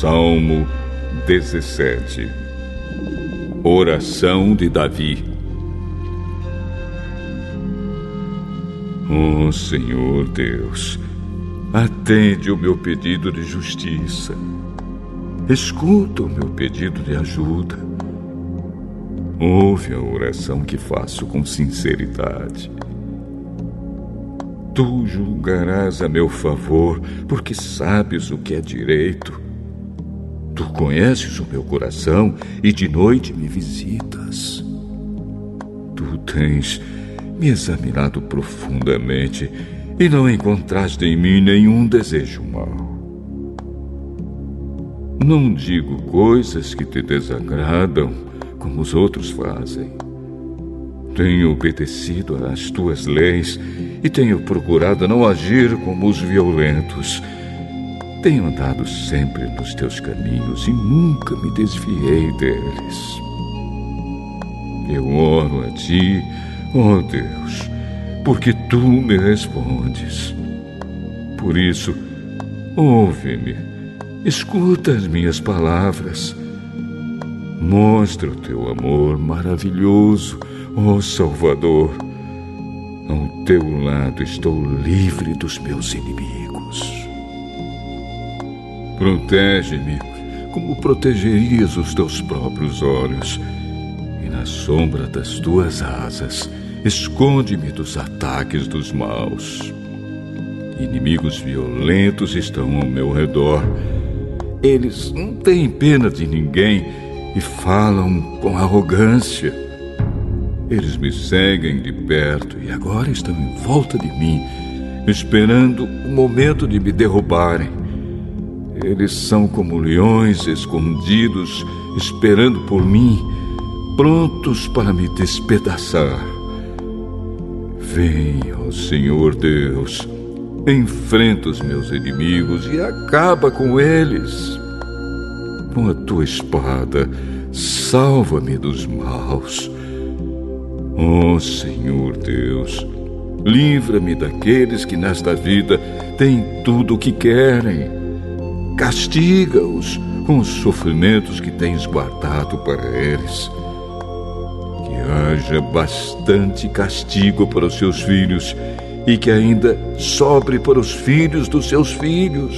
Salmo 17 Oração de Davi Oh Senhor Deus, atende o meu pedido de justiça. Escuta o meu pedido de ajuda. Ouve a oração que faço com sinceridade. Tu julgarás a meu favor, porque sabes o que é direito. Tu conheces o meu coração e de noite me visitas. Tu tens me examinado profundamente e não encontraste em mim nenhum desejo mau. Não digo coisas que te desagradam como os outros fazem. Tenho obedecido às tuas leis e tenho procurado não agir como os violentos. Tenho andado sempre nos teus caminhos e nunca me desviei deles. Eu oro a ti Oh Deus, porque tu me respondes. Por isso, ouve-me, escuta as minhas palavras. Mostra o teu amor maravilhoso, ó oh Salvador. Ao teu lado estou livre dos meus inimigos. Protege-me como protegerias os teus próprios olhos, e na sombra das tuas asas Esconde-me dos ataques dos maus. Inimigos violentos estão ao meu redor. Eles não têm pena de ninguém e falam com arrogância. Eles me seguem de perto e agora estão em volta de mim, esperando o momento de me derrubarem. Eles são como leões escondidos, esperando por mim, prontos para me despedaçar. Vem, ó Senhor Deus, enfrenta os meus inimigos e acaba com eles. Com a tua espada, salva-me dos maus. Ó Senhor Deus, livra-me daqueles que nesta vida têm tudo o que querem. Castiga-os com os sofrimentos que tens guardado para eles haja bastante castigo para os seus filhos e que ainda sobre para os filhos dos seus filhos.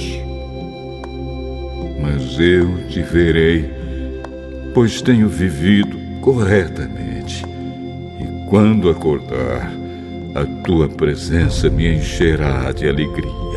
Mas eu te verei, pois tenho vivido corretamente. E quando acordar, a tua presença me encherá de alegria.